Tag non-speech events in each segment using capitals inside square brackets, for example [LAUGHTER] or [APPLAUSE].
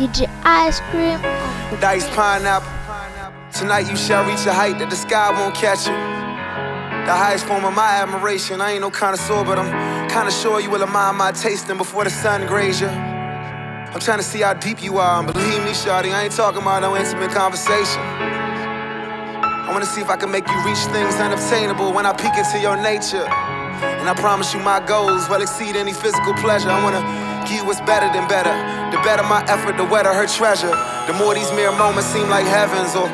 DJ Ice Cream. Dice pineapple. Tonight you shall reach a height that the sky won't catch you. The highest form of my admiration. I ain't no connoisseur, but I'm kinda sure you will admire my tasting before the sun graze you. I'm trying to see how deep you are, and believe me, Shawty, I ain't talking about no intimate conversation. I wanna see if I can make you reach things unobtainable when I peek into your nature. And I promise you my goals will exceed any physical pleasure. I wanna give what's better than better. The better my effort, the wetter her treasure. The more these mere moments seem like heavens or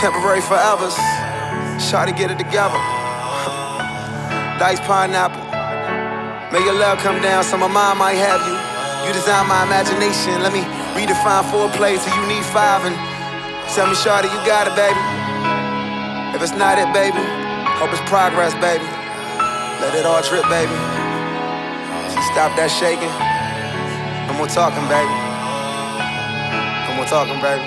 temporary forevers. Shawty, get it together. [LAUGHS] Dice pineapple. May your love come down, so my mind might have you. You design my imagination. Let me redefine foreplay till you need five and tell me, Shawty, you got it, baby. If it's not it, baby, hope it's progress, baby. Let it all drip, baby. Stop that shaking. No more talking, baby. No more talking, baby.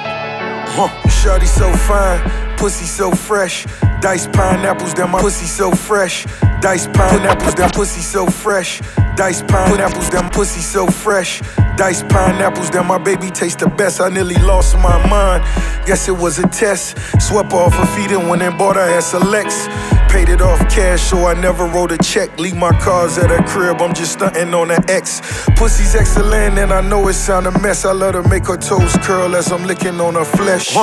Huh. Shorty so fine, pussy so fresh. Dice pineapples, that my pussy so fresh. Dice pineapples, that pussy so fresh. Dice pineapples, that pussy so fresh. Dice pineapples, that my baby taste the best. I nearly lost my mind. Guess it was a test. Swept off her feet and went and bought her ass a Lex. Paid it off cash, so I never wrote a check. Leave my cars at her crib, I'm just stunting on an X. Pussy's excellent, and I know it sound a mess. I love to make her toes curl as I'm licking on her flesh.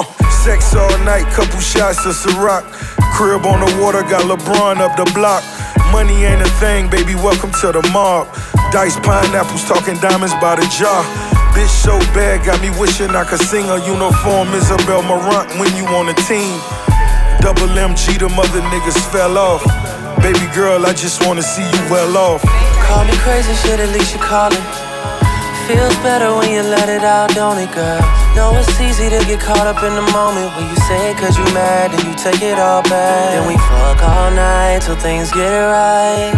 Sex all night, couple shots of Ciroc. Crib on the water, got LeBron up the block. Money ain't a thing, baby, welcome to the mob. Dice pineapples, talking diamonds by the jar. Bitch so bad, got me wishing I could sing a uniform Isabel Marant when you on a team. Double MG, the mother niggas fell off. Baby girl, I just wanna see you well off. Call me crazy, shit, at least you callin'. Feels better when you let it out, don't it, girl? Know it's easy to get caught up in the moment when you say it cause you mad and you take it all back. Then we fuck all night till things get right.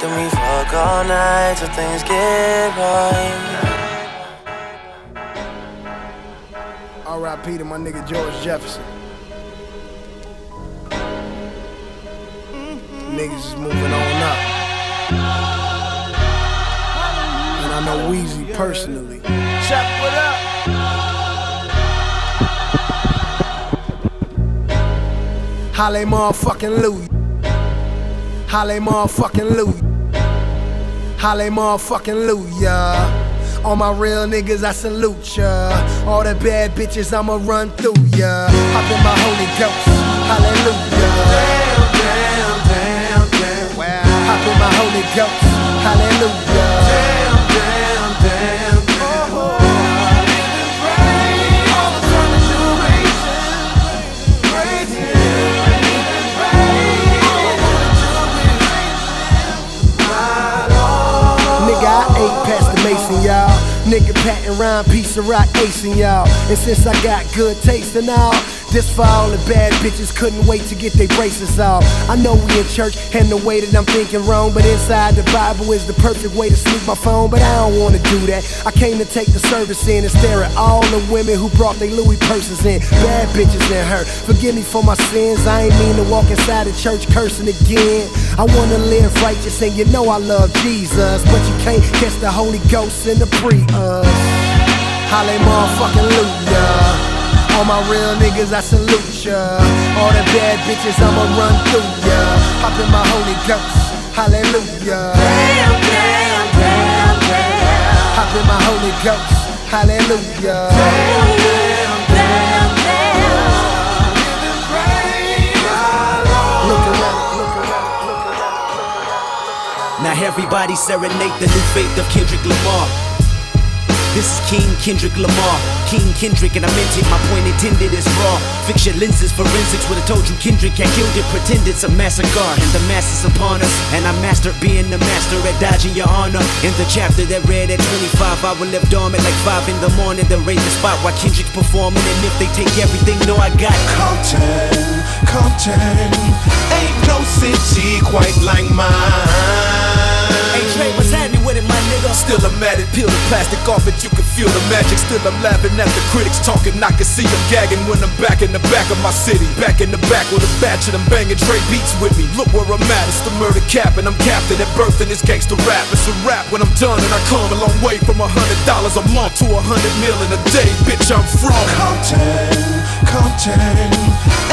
Then we fuck all night till things get right. R.I.P. to my nigga George Jefferson. Niggas is moving on up. And I know Weezy personally. Check what up? Halle motherfucking Louie. Halle motherfucking Louie. Halle motherfucking Louie, yeah. All my real niggas, I salute ya. All the bad bitches, I'ma run through ya. Hop in my Holy Ghost, hallelujah. Damn, damn, damn, damn. Wow. Hop in my Holy Ghost, hallelujah. Nigga patting round piece of rock acing y'all. And since I got good taste and all, this for all the bad bitches couldn't wait to get their braces off. I know we in church and the way that I'm thinking wrong, but inside the Bible is the perfect way to sneak my phone. But I don't wanna do that. I came to take the service in and stare at all the women who brought their Louis purses in. Bad bitches in her. Forgive me for my sins. I ain't mean to walk inside the church cursing again. I wanna live righteous and you know I love Jesus, but you can't catch the Holy Ghost in the Prius. Halle motherfucking Luya. All my real niggas, I salute ya. All the bad bitches, I'ma run through ya. Hop in my Holy Ghost, hallelujah. Damn, damn, damn, damn. Hop in my Holy Ghost, hallelujah. Damn, damn, damn, damn. Look around, look around, look around. Now everybody serenade the new faith of Kendrick Lamar. This is King Kendrick Lamar. King Kendrick, and I meant it, my point intended is raw. Fix your lenses, forensics would've told you Kendrick had killed it. Pretend it's a massacre, and the mass is upon us. And I mastered being the master at dodging your honor. In the chapter that read at 25, I will live dormant like 5 in the morning, then raise the spot while Kendrick's performing. And if they take everything, know I got Compton, Compton, ain't no city quite like mine. Hey Trey, what's happening still I'm at it. Peel the plastic off it, you can feel the magic. Still I'm laughing at the critics talking. I can see them gagging when I'm back in the back of my city. Back in the back with a batch of them banging Dre beats with me. Look where I'm at, it's the murder cap, and I'm captain at birth in this gangster rap. It's a rap when I'm done, and I come a long way from a hundred dollars a month to a hundred mil in a day. Bitch, I'm from Compton, Compton.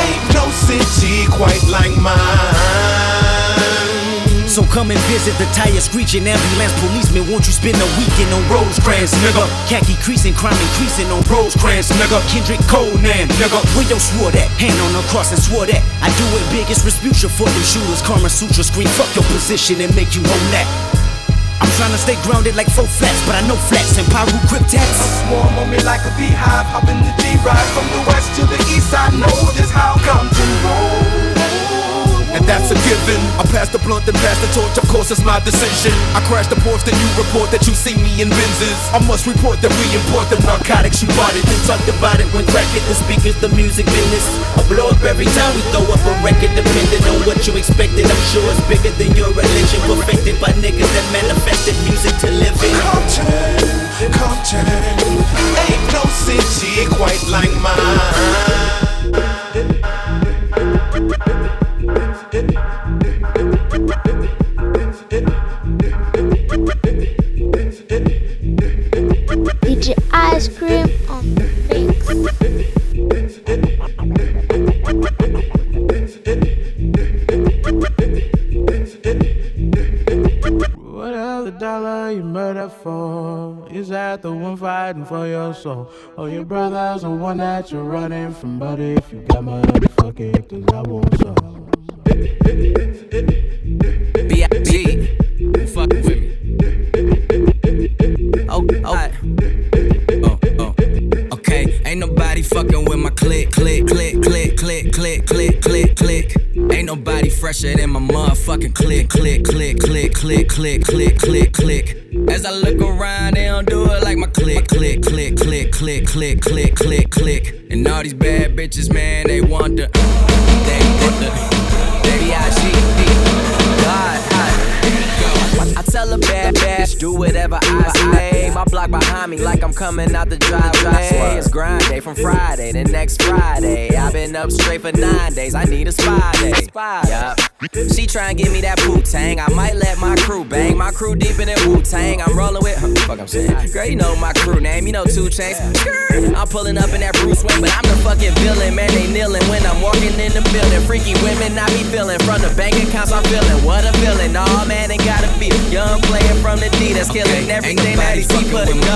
Ain't no city quite like mine. So come and visit the tire screeching ambulance policeman. Won't you spend a weekend on Rosecrans, nigga? Khaki creasing, crime increasing on Rosecrans, nigga. Kendrick Conan, nigga. Where your swore that? Hand on the cross and swore that. I do it biggest Respucia for them shooters. Karma Sutra scream, fuck your position and make you own that. I'm trying to stay grounded like four flats, but I know flats and Pyro cryptats. Swarm on me like a beehive. Hop in the D-ride from the west to the east. I know just how come to roll. And that's a given. I pass the blunt and pass the torch, of course it's my decision. I crash the porch, then you report that you see me in Benzes. I must report that we import the narcotics you bought it, then talk about it when crack it. The speakers, the music business. I blow up every time we throw up a record, depending on what you expected. I'm sure it's bigger than your religion, perfected by niggas that manifested music to live in. Compton, Compton. Ain't no city quite like mine. For your soul? Or your brother's the one that you're running from? But if you got money, fuck it, cause I want some. B.I.G. Fuck with me. Oh, oh. Oh, oh. Okay, ain't nobody fucking with my click, click, click, click, click, click, click, click, click. Ain't nobody fresher than my motherfucking click, click, click, click, click, click, click, click, click. As I look around, they don't do it like my click, click, click, click, click, click, click, click, click. And all these bad bitches, man, they want the, they want the, they B.I.G. I tell a bad bitch, do whatever I say. My block behind me, like I'm coming out the driveway. It's grind day from Friday to next Friday. I've been up straight for nine days. I need a spy day. Yup. She try and give me that Wu Tang. I might let my crew bang. My crew deep in that Wu Tang. I'm rolling with. Huh, fuck, I'm saying. Girl, you know my crew name. You know 2 Chainz. I'm pulling up in that Bruce Wayne, but I'm the fucking villain. Man, they kneeling when I'm walking in the building. Freaky women, I be feeling. From the bank accounts, I'm feeling. What a feeling. Nah, man, ain't gotta be. Young player from the D that's killing everything that he see put it go.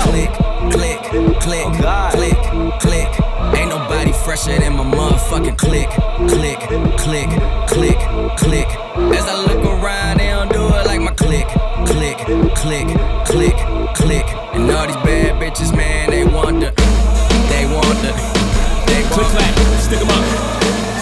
Click, click, click, click, click. Ain't nobody fresher than my motherfucking click, click, click, click, click. As I look around, they don't do it like my click, click, click, click, click. And all these bad bitches, man, they want the, they want the, they Click want clap, stick 'em up.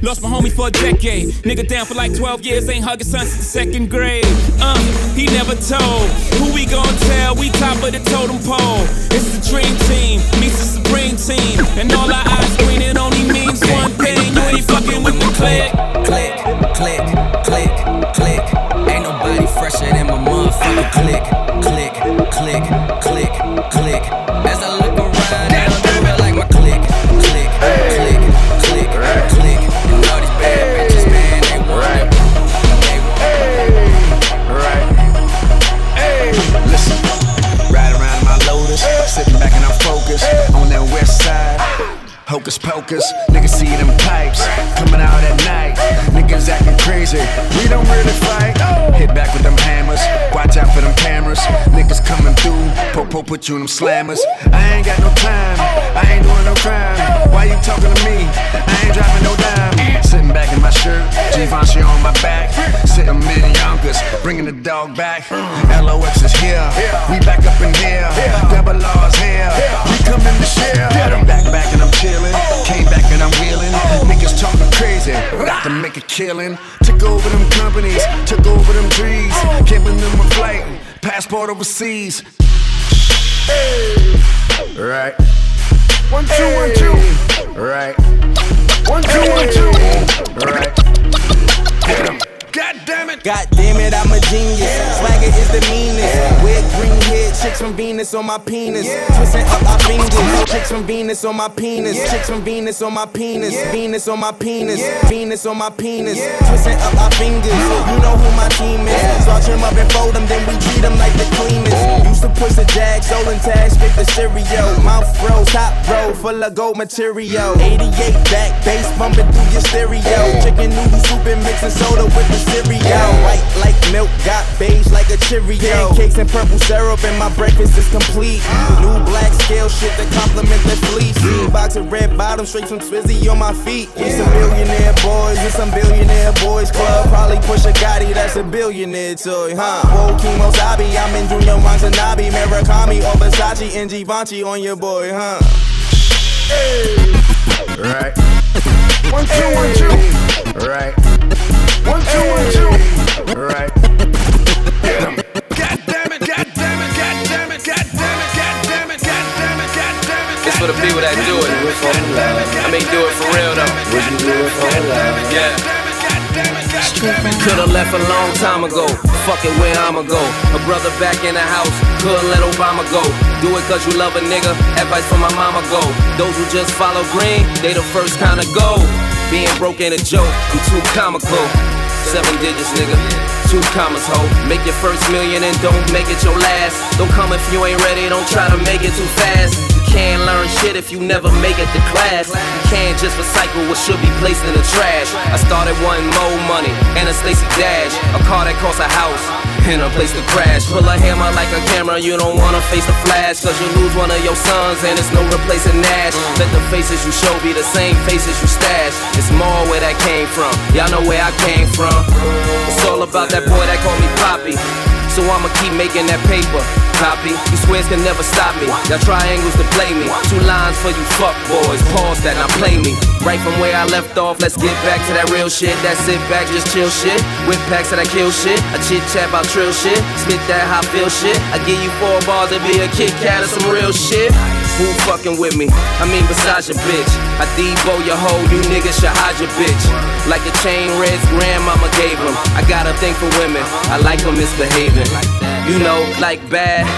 Lost my homie for a decade. Nigga down for like 12 years, ain't hugging son since the second grade. Uh, he never told. Who we gon' tell? We top of the totem pole. It's the dream team, meets the supreme team. And all our eyes green, it only means one thing. You ain't fucking with the click. click, click, click, click. Ain't nobody fresher than my motherfucking click, click, click, click, click. Hocus pocus, niggas see them pipes coming out at night. Niggas acting crazy, we don't really fight. Hit back with them hammers, out for them cameras. Niggas coming through, popo put you in them slammers. I ain't got no time, I ain't doing no crime. Why you talking to me? I ain't dropping no dime. Sitting back in my shirt, Givenchy on my back. Sitting many Yonkers. bringing the dog back. LOX is here, we back up in here. Double R's here, we coming to share. I'm back, back and I'm chilling. Came back and I'm wheeling. Niggas talking crazy, about to make a killing. Took over them companies, took over them trees. Giving them a passport overseas. Hey. Right. One, two, hey. one, two. Right. One, two, hey. one, two. Right. Get him. God damn it. God damn it, I'm a genius. Swagger is the meanest. Wear green head, chicks from Venus on my penis. Twisting up our fingers. Chicks from Venus on my penis. Chicks from Venus on my penis. Venus on my penis. Venus on my penis. Twisting up our fingers. You know who my team is. I trim up and fold them, then we treat them like the cleanest. Used to push the jag, stolen tags, spit the stereo. Mouth froze, top row, full of gold material. 88 back, bass bumping through your stereo. Chicken noodle soup and mixing soda with the cereal. White like milk, got beige like a Cheerio. Pancakes and purple syrup, and my breakfast is complete. New black scale shit that complement the fleece. Box of red bottoms, straight from Swizzy on my feet. We some billionaire boys in some billionaire boys club. Probably push a Gotti, that's a billionaire toy, huh? Whoa, Kimo Sabi, I'm in Junya Watanabe, Murakami, or Versace, and Givenchy on your boy, huh? Hey. Right. One, two, hey. one, two. Right. One, two, one, two. Right. Get him. God damn it, god damn it, god damn it, god damn it, god damn it, god damn it, god damn it. It's for the people that do it. I mean, do it for real though. Would you do it for love? Yeah. Could've left a long time ago. Fuck it, where I'ma go? A brother back in the house, couldn't let Obama go. Do it cause you love a nigga, advice from my mama go. Those who just follow green, they the first kinda go. Being broke ain't a joke, I'm too comical. Seven digits, nigga. Two commas, ho. Make your first million and don't make it your last. Don't come if you ain't ready, don't try to make it too fast can't learn shit if you never make it to class. You can't just recycle what should be placed in the trash. I started wanting more money and a Stacey Dash, a car that costs a house and a place to crash. Pull a hammer like a camera, you don't wanna face the flash, cause you lose one of your sons and it's no replacing Nash. Let the faces you show be the same faces you stash. It's more where that came from, y'all know where I came from. It's all about that boy that called me Poppy. So I'ma keep making that paper. Copy, you swears can never stop me. Got triangles to play me. Two lines for you fuck boys. Pause that, now play me. Right from where I left off, let's get back to that real shit. That sit back, just chill shit. Whip packs that I kill shit. I chit chat about trill shit. Spit that hot feel shit. I give you four bars to be a Kit Kat or some real shit. Who fucking with me? I mean, besides your bitch. I Debo your hoe, you niggas should hide your bitch. Like the chain Red's grandmama gave him. I got a thing for women, I like them misbehaving. You know, like bad.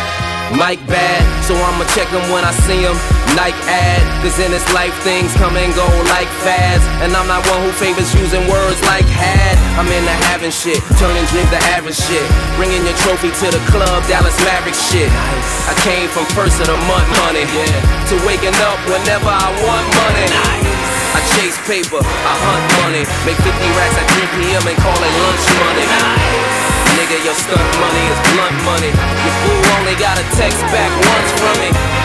Mike bad, so I'ma check him when I see him. Nike ad, cause in this life things come and go like fads. And I'm not one who favors using words like had. I'm into having shit, turning dreams to average shit. Bringing your trophy to the club, Dallas Maverick shit. I came from first of the month money to waking up whenever I want money. I chase paper, I hunt money, make 50 racks at 3 p.m. and call it lunch money. Nigga, your stunt money is blunt money. Your fool only got a text back once from me.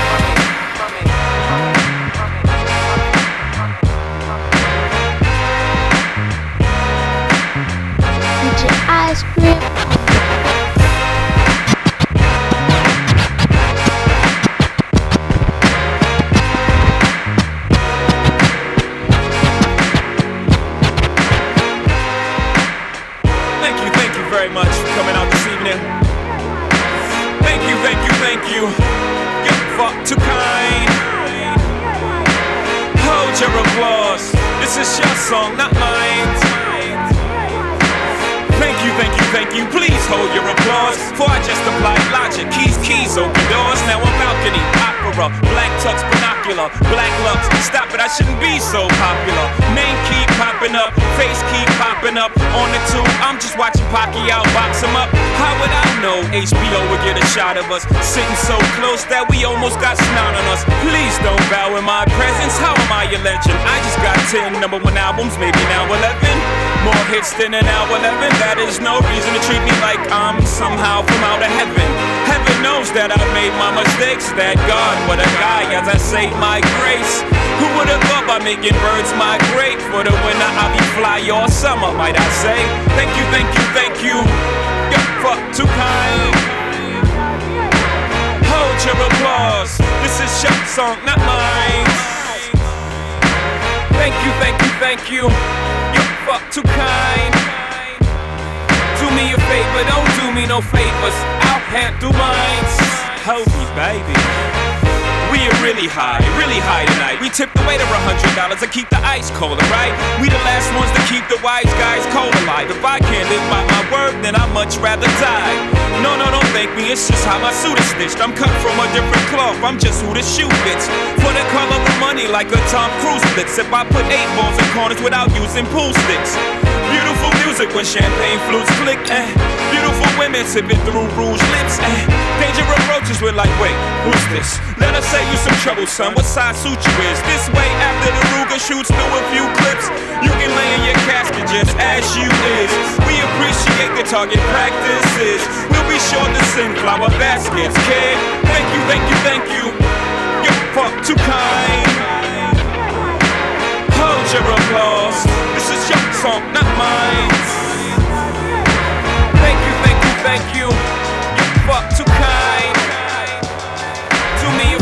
Hold your applause. This is your song, not mine. Thank you. Please hold your applause. For I just applied logic. Keys, keys, open doors. Now a balcony, black tux, binocular, black lux. Stop it, I shouldn't be so popular. Name keep popping up, face keep popping up. On the two, I'm just watching Pacquiao box him up. How would I know HBO would get a shot of us? Sitting so close that we almost got snot on us. Please don't bow in my presence. How am I a legend? I just got 10 number one albums, maybe now 11. More hits than an hour 11. That is no reason to treat me like I'm somehow from out of heaven. Heaven knows that I made my mistakes. That God, what a guy, as I say my grace. Who would have thought by making birds migrate? For the winter, I'll be fly all summer, might I say? Thank you, thank you, thank you. You're fuck too kind. Hold your applause. This is your song, not mine. Thank you, thank you, thank you. You're fuck too kind. Do me a favor, don't do me no favors. Hold me, baby. We are really high, really high tonight. We tip the waiter a hundred dollars to keep the ice cold, right? We the last ones to keep the wise guys cold alive. If I can't live by my word, then I'd much rather die. No, no, don't thank me. It's just how my suit is stitched. I'm cut from a different cloth. I'm just who the shoe fits. For the color of the money, like a Tom Cruise blitz. If I put eight balls in corners without using pool sticks. Beautiful music when champagne flutes click. Eh. Beautiful women sipping through rouge lips. Eh. Danger approaches, we're like, wait, who's this? Let us say you some trouble, son. What size suit you is? This way, after the Ruger shoots through a few clips, you can lay in your casket just as you is. We appreciate the target practices. We'll be sure to send flower baskets, kid. Thank you, thank you, thank you. You're fuck too kind. Hold your applause. This is your song, not mine. Thank you, thank you, thank you. You're fuck too kind. Do me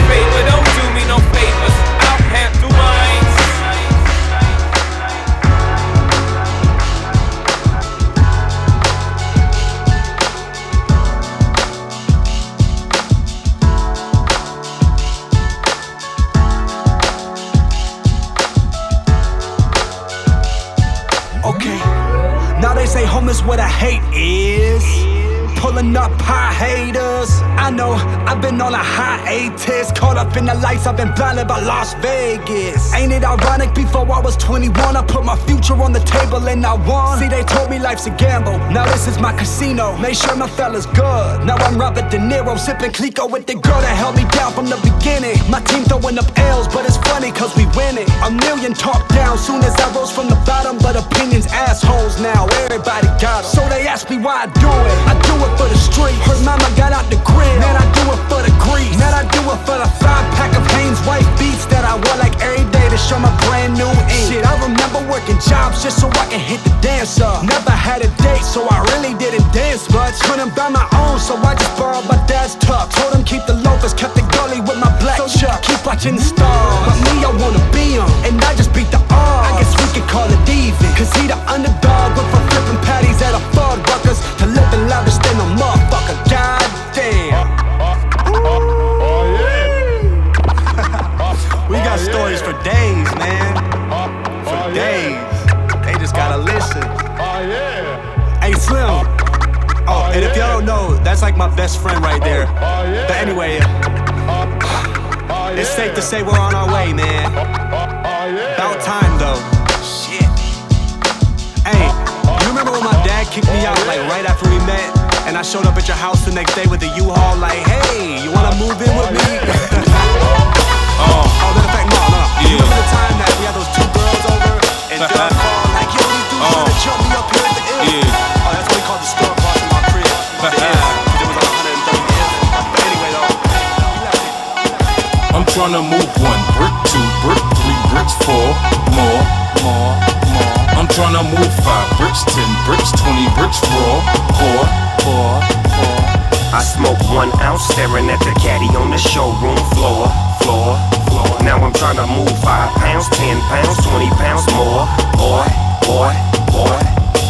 haters. I know I've been on a hiatus. Caught up in the lights, I've been blinded by Las Vegas. Ain't it ironic? Before I was 21, I put my future on the table and I won. See, they told me life's a gamble. Now this is my casino. Make sure my fella's good. Now I'm Robert De Niro, sipping Clicquot with the girl that held me down from the beginning. My team throwing up L's, but it's funny cause we winning. A million talk down soon as I rose from the bottom, but opinions assholes now. Everybody got got 'em. So they ask me why I do it. I do it for the street. Her mama got out the grill. Man, I do it for the grease. Man, I do it for the five pack of Hanes white beats that I wear like every day to show my brand new ink. Shit, I remember working jobs just so I can hit the dance up. Never had a date, so I really didn't dance much. Couldn't buy my own, so I just borrowed my dad's tux. Told him keep the loafers, kept the gully with my black so chuck. Keep watching the stars. But me, I wanna be 'em, and I just beat the odds. I guess we could call it even. Cause he the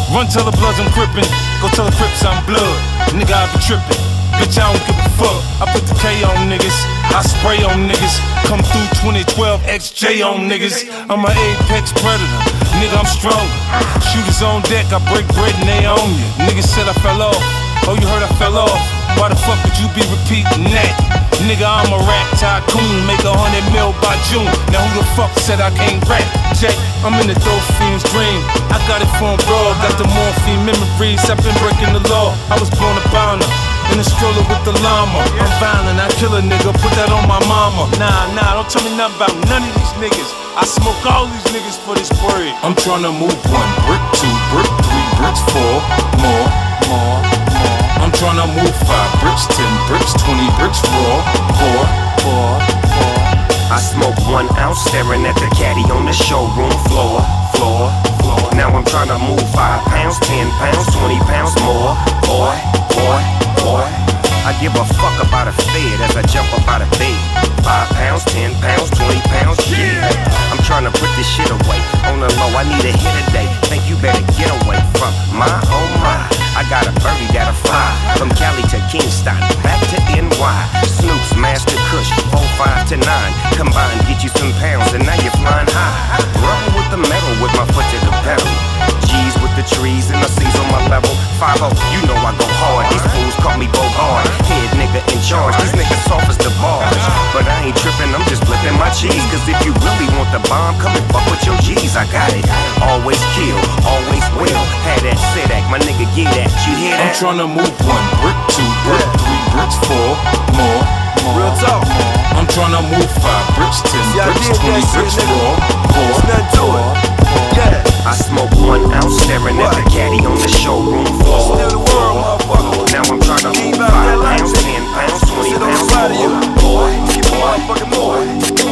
Run till the bloods I'm crippin', go tell the crips I'm blood. Nigga, I be trippin'. Bitch, I don't give a fuck. I put the K on niggas, I spray on niggas. Come through 2012 XJ on niggas. I'm an apex predator, nigga, I'm stronger. Shooters on deck, I break bread and they own you. Niggas said I fell off. Oh, you heard I fell off. Why the fuck would you be repeating that? Nigga, I'm a rap tycoon, make a hundred mil by June. Now who the fuck said I can't rap? Jay, I'm in the dope fiend's dream. I got it from raw, got the morphine memories. I've been breaking the law. I was born a bounder. In a stroller with the llama. I'm violent, I kill a nigga, put that on my mama. Nah, nah, don't tell me nothing about none of these niggas. I smoke all these niggas for this bread. I'm trying to move one brick, two brick, three bricks, four more, more, more. I'm trying tryna move five bricks, ten bricks, twenty bricks, raw, four, four, four. I smoke one ounce staring at the caddy on the showroom floor, floor, floor. Now I'm trying to move five pounds, ten pounds, twenty pounds more. Boy, boy, boy. I give a fuck about a fed as I jump up out of bed. Five pounds, ten pounds, twenty pounds, yeah. I'm trying to put this shit away. On the low, I need a hit a day. Think you better get away from my. I got a birdie that'll fly from Cali to Kingston, back to NY. Snoop's Master Kush, 05 to 9. Combined, get you some pounds, and now you're flying high. Run with the metal with my foot to the pedal. G's with the trees and the C's on my level. 5 you know I go hard. These fools call me Bogard. Head nigga in charge. These niggas soft as the bars. But I ain't I'm my cheese. Cause if you really want the bomb, come and fuck with your G's. I got it. Always kill, always will. Had that sit act, my nigga get that. You hear I'm that? tryna move one brick, two brick, three bricks, four, more, more. Real talk. I'm tryna move five bricks, ten I bricks, twenty bricks, four, nothing to it. Yeah. I smoke one ounce staring at the caddy on the showroom floor. Still the world, motherfucker. Now I'm trying to move five pounds, ten pounds, twenty Sit on the pounds side of you. more. Boy, boy, motherfucking boy.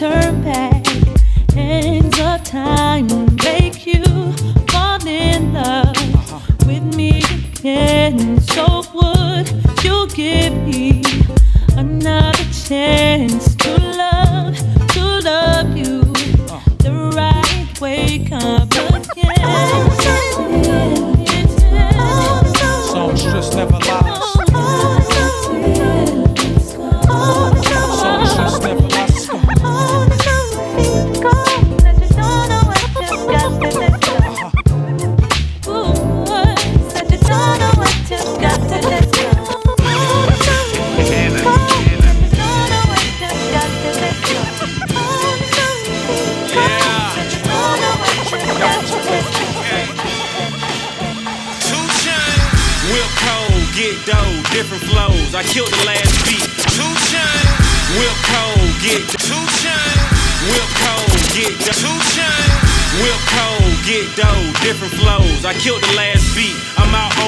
turn back.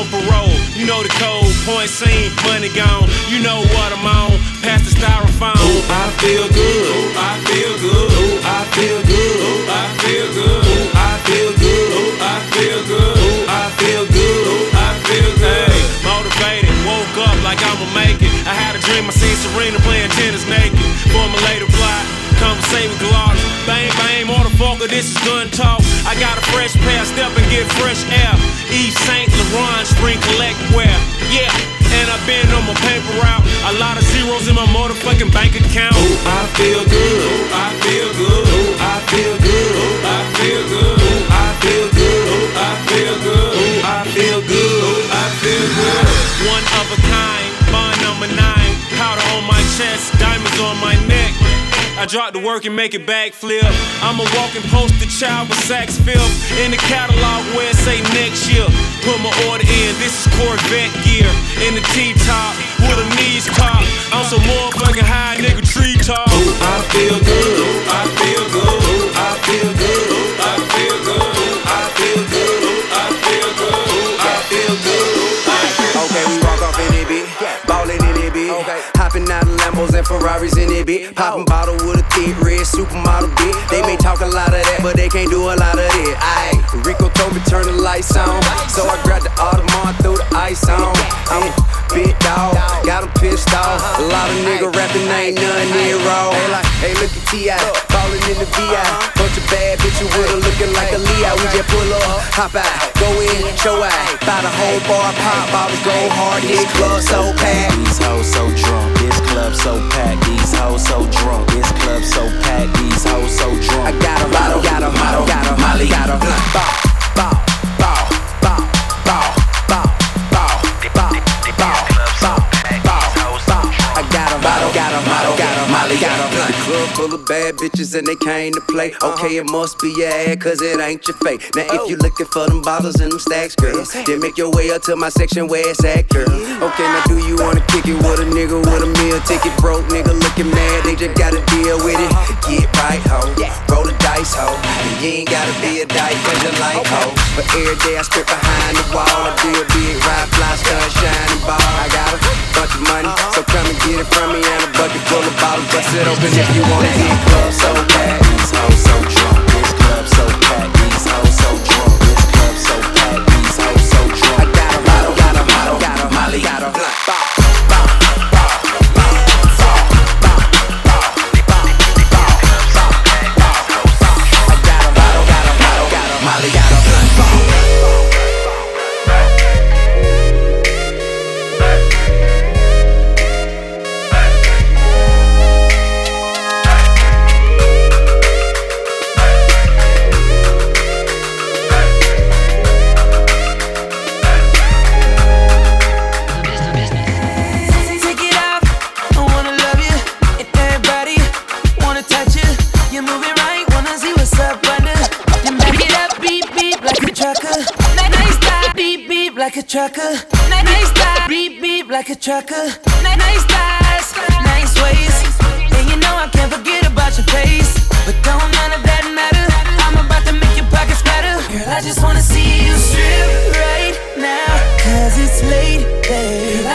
on parole. You know the code, point scene, money gone. You know what I'm on. Past the styrofoam. Ooh, I feel good. Ooh, I feel good. Ooh, I feel good. Ooh, I feel good. Ooh, I feel good. Ooh, I feel good. Ooh, I feel good. Hey, motivated, woke up like I'ma make it. I had a dream, I seen Serena playing tennis naked. Formulated plot, conversate with Glock vulgar, this is gun talk. I got a fresh pair, step and get fresh air. Yves St. Laurent, spring collect wear. Yeah, and I've been on my paper route. A lot of zeros in my motherfucking bank account. Ooh, I feel good. Ooh, I feel good. Ooh, I feel good. Ooh, I feel good. Ooh, I feel good. Ooh, I feel good. Ooh, I feel good. Ooh, I feel good. One of a kind, bond number nine. Powder on my chest, diamonds on my neck. I drop the work and make it backflip. I'm a walking poster child with Saks Fifth in the catalog where it say next year. Put my order in. This is Corvette gear in the T-top with them knees cocked. I'm some motherfucking high nigga tree top. Ooh, I feel good. Ooh, I feel good. Ooh, I feel good. Ooh, I feel good. Ooh, I feel good. Ooh, I feel good. Ooh, I feel good. Okay, we walk off in it, bitch. Ballin' in it, bitch. Hopping out of Lambos and Ferraris in it, bitch. Popping bottle with a thick red supermodel, bitch. They may talk a lot of that, but they can't do a lot of it. Aye, Rico told me turn the lights on. So I grabbed the Audemars, threw the ice on. I'm a big dog, got 'em pissed off. A lot of nigga rapping, ain't none near raw. Hey, look at T.I. Ballin' in the VI. Bunch of bad bitches with her looking like a Leo. We just pull up, hop out, go in, show out. Buy the whole bar, pop bottles, go hard, this club so packed. These hoes so drunk, this club so packed. These hoes so drunk, this club so packed. These hoes so drunk. I got a bottle, got a model, got a molly, got a ball, ball, full of bad bitches and they came to play. Okay, it must be your ad, cause it ain't your fake. Now, if you oh. looking for them bottles and them stacks, girl, then make your way up to my section where it's at, girl. Okay, now do you wanna kick it with a nigga with a meal ticket? Broke nigga looking mad, they just gotta deal with it. Uh-huh. Get right, ho. Roll the dice, ho. You ain't gotta be a dyke, cause you like, ho. But every day I strip behind the wall, I do a open if you wanna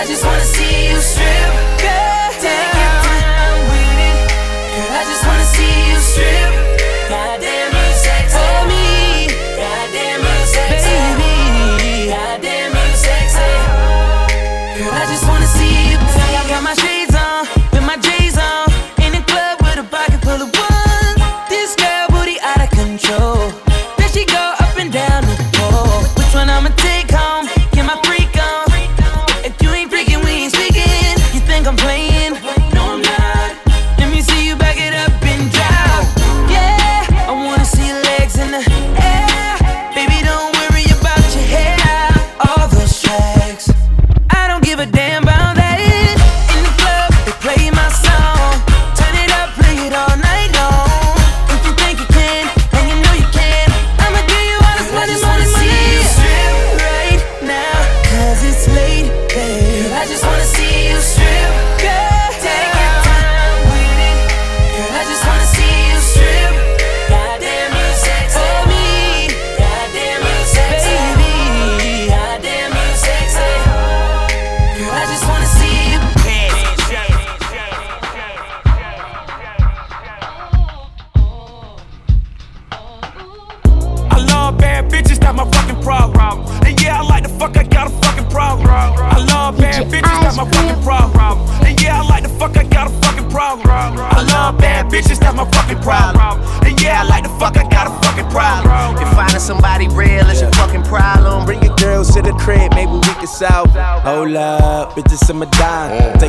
just wanna see you strip.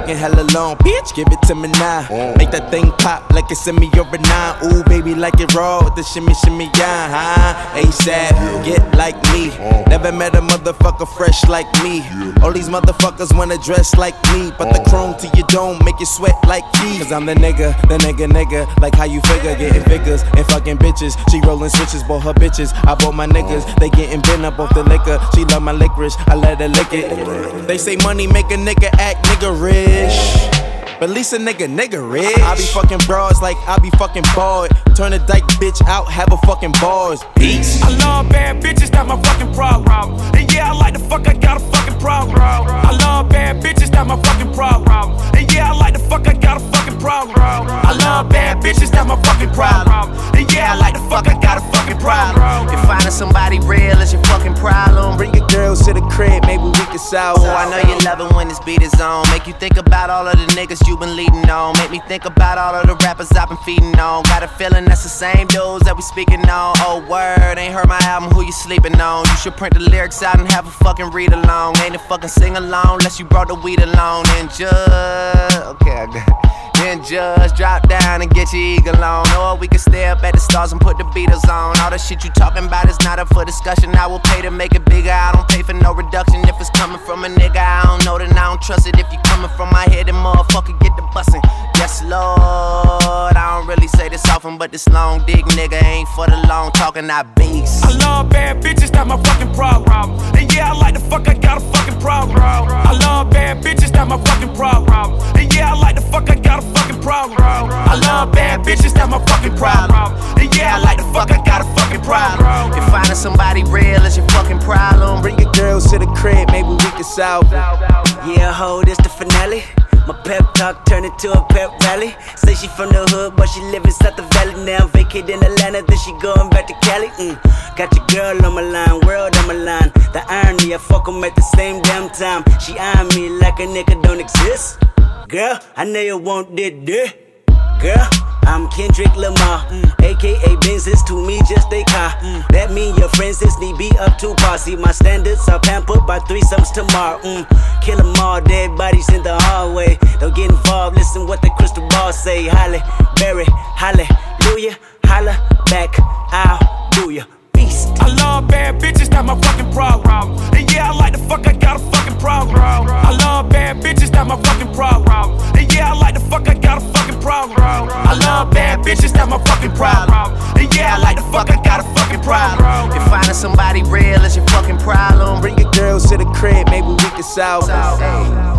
Taking hella long, bitch, give it to me now. Make that thing pop like it's in me or a nine. Ooh, baby, like it raw with the shimmy, shimmy, yeah, huh? ASAP, get like me. Never met a motherfucker fresh like me. All these motherfuckers wanna dress like me, but the chrome to your dome make you sweat like me. Cause I'm the nigga, the nigga, nigga. Like how you figure, getting figures and fucking bitches. She rolling switches, bought her bitches. I bought my niggas, they getting bent up off the liquor. She love my licorice, I let her lick it. They say money make a nigga act nigga rich. But at least a nigga, nigga rich. I be fucking broads like I be fucking bored. Turn a dyke bitch out, have a fucking bars. Peace. I love bad bitches, that's my fucking problem. And yeah, can Oh, I know you love it when this beat is on. Make you think about all of the niggas you been leading on. Make me think about all of the rappers I've been feeding on. Got a feeling that's the same dudes that we speaking on. Oh, word, ain't heard my album, who you sleeping on? You should print the lyrics out and have a fucking read along. Ain't a fucking sing along unless you brought the weed along. And just, okay, I got it. Then just drop down and get your eagle on. Or we can stay up at the stars and put the Beatles on. All the shit you talking about is not up for discussion. I will pay to make it bigger. I don't pay for no reduction. If it's coming from a nigga, I don't know, then I don't trust it. If you coming from my head, then motherfucker get the bussin'. Yes, Lord. I don't really say this often, but this long dick nigga ain't for the long talking. I beast. I love bad bitches, that's my fucking problem. And yeah, I like the fuck, I got a fucking problem. I love bad bitches, that's my fucking problem. And yeah, I like the fuck, I got a fucking problem. I love bad bitches, that's my fucking problem. And yeah, I like the fuck, I got a fucking problem. If finding somebody real is your fucking problem, Bring solve it. Yeah, ho, this the finale. My pep talk turned into a pep rally. Say she from the hood, but she live inside the valley now. Vacate in Atlanta, then she going back to Cali. Mm. Got your girl on my line, world on my line. The irony, I fuck 'em at the same damn time. She eyeing me like a nigga don't exist. Girl, I know you want that dick. Girl, I'm Kendrick Lamar, mm. aka Benzes to me just a car. Mm. That mean your friends is need be up to par. See my standards are pampered by threesomes tomorrow. Mm. Kill 'em all, dead bodies in the hallway. Don't get involved, listen what the crystal ball say. Halle, Berry, hallelujah, holla back, I'll do ya. Beast. I love bad bitches, that's my fucking problem. And yeah, I like the fuck, I got a fucking problem. I love bad bitches, that's my fucking problem. And yeah, I like the fuck, I got a fucking problem. I love bad bitches, that's my fucking problem. And yeah, I like the fuck, I got a fucking problem. if finding somebody real is your fucking problem, Bring your girls to the crib, maybe we can solve it.